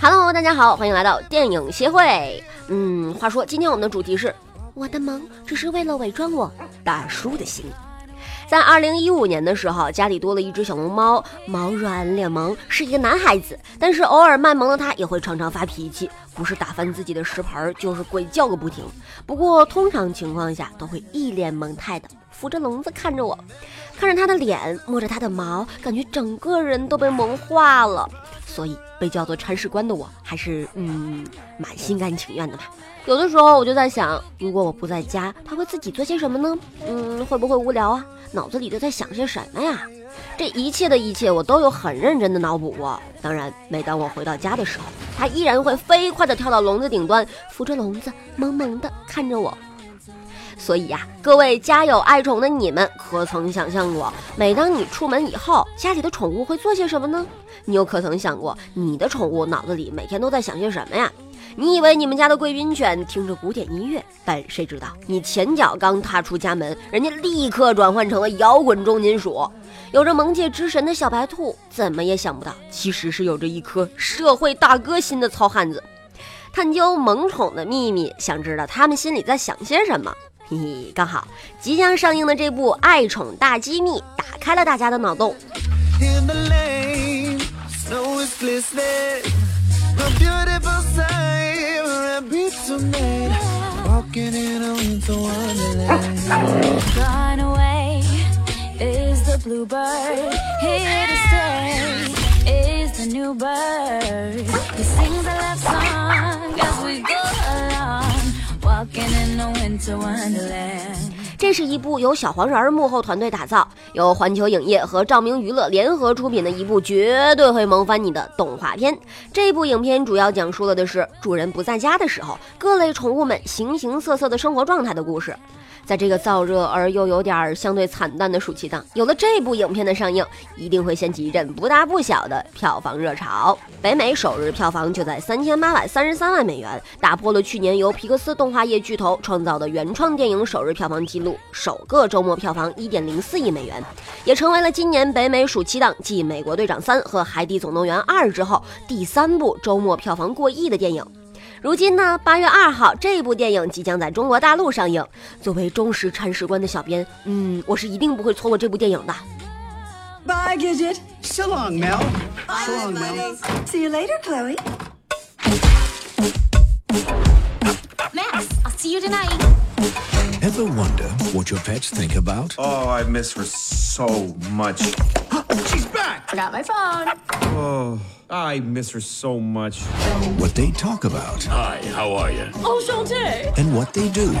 Hello，大家好，欢迎来到电影协会。嗯，话说今天我们的主题是我的萌只是为了伪装我大叔的心。在二零一五年的时候，家里多了一只小龙猫，毛软脸萌，是一个男孩子。但是偶尔卖萌的他也会常常发脾气，不是打翻自己的食盆，就是鬼叫个不停。不过通常情况下都会一脸萌态的扶着笼子看着我，看着他的脸，摸着他的毛，感觉整个人都被萌化了。所以被叫做铲屎官的我，还是嗯蛮心甘情愿的吧。有的时候我就在想，如果我不在家，他会自己做些什么呢？嗯，会不会无聊啊？脑子里都在想些什么呀？这一切的一切，我都有很认真的脑补过。当然，每当我回到家的时候，它依然会飞快地跳到笼子顶端，扶着笼子，萌萌地看着我。所以呀，各位家有爱宠的你们，可曾想象过，每当你出门以后，家里的宠物会做些什么呢？你又可曾想过，你的宠物脑子里每天都在想些什么呀？你以为你们家的贵宾犬听着古典音乐，但谁知道你前脚刚踏出家门，人家立刻转换成了摇滚重金属。有着萌界之神的小白兔，怎么也想不到，其实是有着一颗社会大哥心的糙汉子。探究萌宠的秘密，想知道他们心里在想些什么？嘿嘿，刚好即将上映的这部《爱宠大机密》打开了大家的脑洞。beautiful sight for a beautiful night. Walking in a winter wonderland. Gone away is the bluebird. Here to stay is the new bird. He sings a love song as we go along. Walking in a winter wonderland. 这是一部由小黄人幕后团队打造，由环球影业和照明娱乐联合出品的一部绝对会萌翻你的动画片。这部影片主要讲述了的是主人不在家的时候，各类宠物们形形色色的生活状态的故事。在这个燥热而又有点相对惨淡的暑期档，有了这部影片的上映，一定会掀起一阵不大不小的票房热潮。北美首日票房就在三千八百三十三万美元，打破了去年由皮克斯动画业巨头创造的原创电影首日票房纪录，首个周末票房一点零四亿美元，也成为了今年北美暑期档继《美国队长三》和《海底总动员二》之后第三部周末票房过亿的电影。如今呢，八月二号，这部电影即将在中国大陆上映。作为忠实铲屎官的小编，嗯，我是一定不会错过这部电影的。Bye, Gidget. So long, Mel. So long, Mel. See you later, Chloe. Max, I'll see you tonight. Ever wonder what your pets think about? Oh, I miss her so much. She's back. Forgot my phone. Oh, I miss her so much. What they talk about? Hi, how are you? Oh, Shantae. And what they do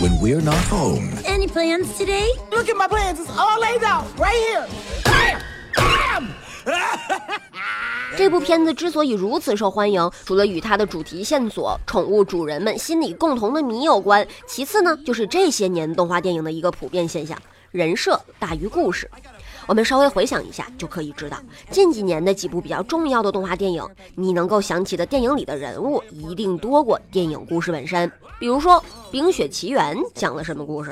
when we're not home? Any plans today? Look at my plans. It's all laid out right here. Bam! Bam! 这部片子之所以如此受欢迎，除了与它的主题线索、宠物主人们心里共同的谜有关，其次呢，就是这些年动画电影的一个普遍现象：人设大于故事。我们稍微回想一下，就可以知道近几年的几部比较重要的动画电影，你能够想起的电影里的人物一定多过电影故事本身。比如说《冰雪奇缘》讲了什么故事？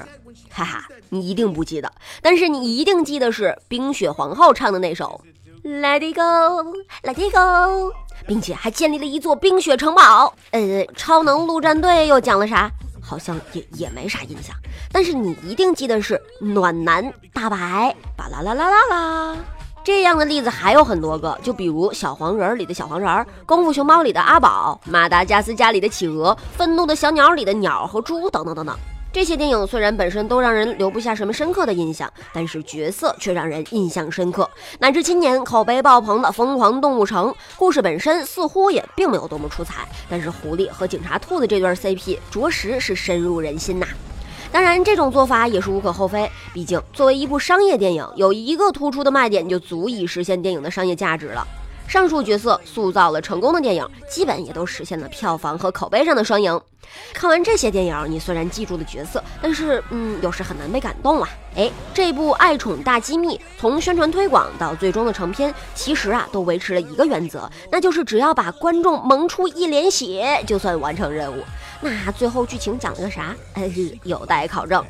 哈哈，你一定不记得，但是你一定记得是冰雪皇后唱的那首。Let it go, let it go，并且还建立了一座冰雪城堡。呃，超能陆战队又讲了啥？好像也也没啥印象。但是你一定记得是暖男大白，巴啦啦啦啦啦。这样的例子还有很多个，就比如小黄人里的小黄人，功夫熊猫里的阿宝，马达加斯加里的企鹅，愤怒的小鸟里的鸟和猪等等等等。这些电影虽然本身都让人留不下什么深刻的印象，但是角色却让人印象深刻。乃至今年口碑爆棚的《疯狂动物城》，故事本身似乎也并没有多么出彩，但是狐狸和警察兔的这对 CP 着实是深入人心呐。当然，这种做法也是无可厚非，毕竟作为一部商业电影，有一个突出的卖点就足以实现电影的商业价值了。上述角色塑造了成功的电影，基本也都实现了票房和口碑上的双赢。看完这些电影，你虽然记住了角色，但是嗯，有时很难被感动啊。哎，这部《爱宠大机密》从宣传推广到最终的成片，其实啊都维持了一个原则，那就是只要把观众萌出一脸血，就算完成任务。那最后剧情讲了个啥？呃，有待考证。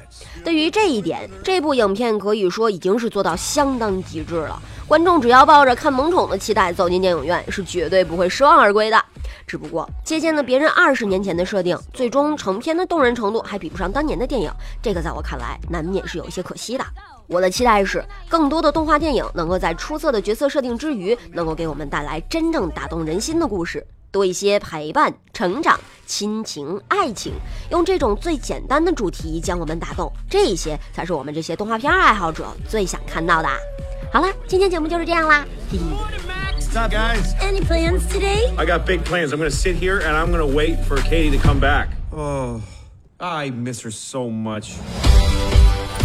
对于这一点，这部影片可以说已经是做到相当极致了。观众只要抱着看萌宠的期待走进电影院，是绝对不会失望而归的。只不过借鉴了别人二十年前的设定，最终成片的动人程度还比不上当年的电影，这个在我看来难免是有些可惜的。我的期待是，更多的动画电影能够在出色的角色设定之余，能够给我们带来真正打动人心的故事，多一些陪伴、成长、亲情、爱情，用这种最简单的主题将我们打动，这些才是我们这些动画片爱好者最想看到的。好了，今天节目就是这样啦，嘿嘿。What's up, guys? Any plans today? I got big plans. I'm gonna sit here and I'm gonna wait for Katie to come back. Oh, I miss her so much.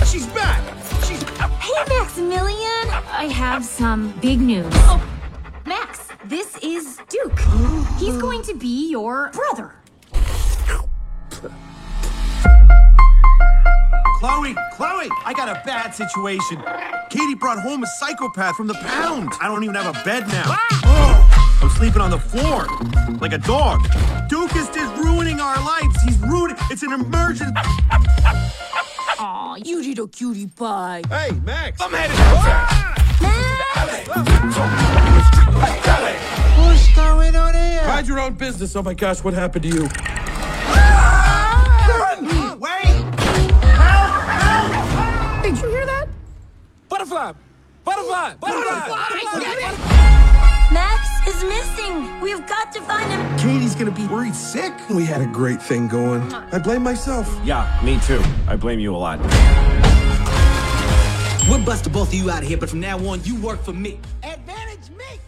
She's back. She's. Hey, Maximilian. I have some big news. Oh, this is Duke. He's going to be your brother. Chloe, Chloe, I got a bad situation. Katie brought home a psychopath from the pound. I don't even have a bed now. Ah! Oh, I'm sleeping on the floor like a dog. Duke is just ruining our lives. He's ruining. It's an emergency. Aw, you little cutie pie. Hey, Max. I'm headed What's going on here? Mind your own business. Oh my gosh, what happened to you? Run! Wait! Did you hear that? Butterfly! Butterfly! Butterfly! Max is missing. We've got to find him. Katie's gonna be worried sick. We had a great thing going. I blame myself. Yeah, me too. I blame you a lot. We'll bust both of you out of here, but from now on, you work for me. Advantage me!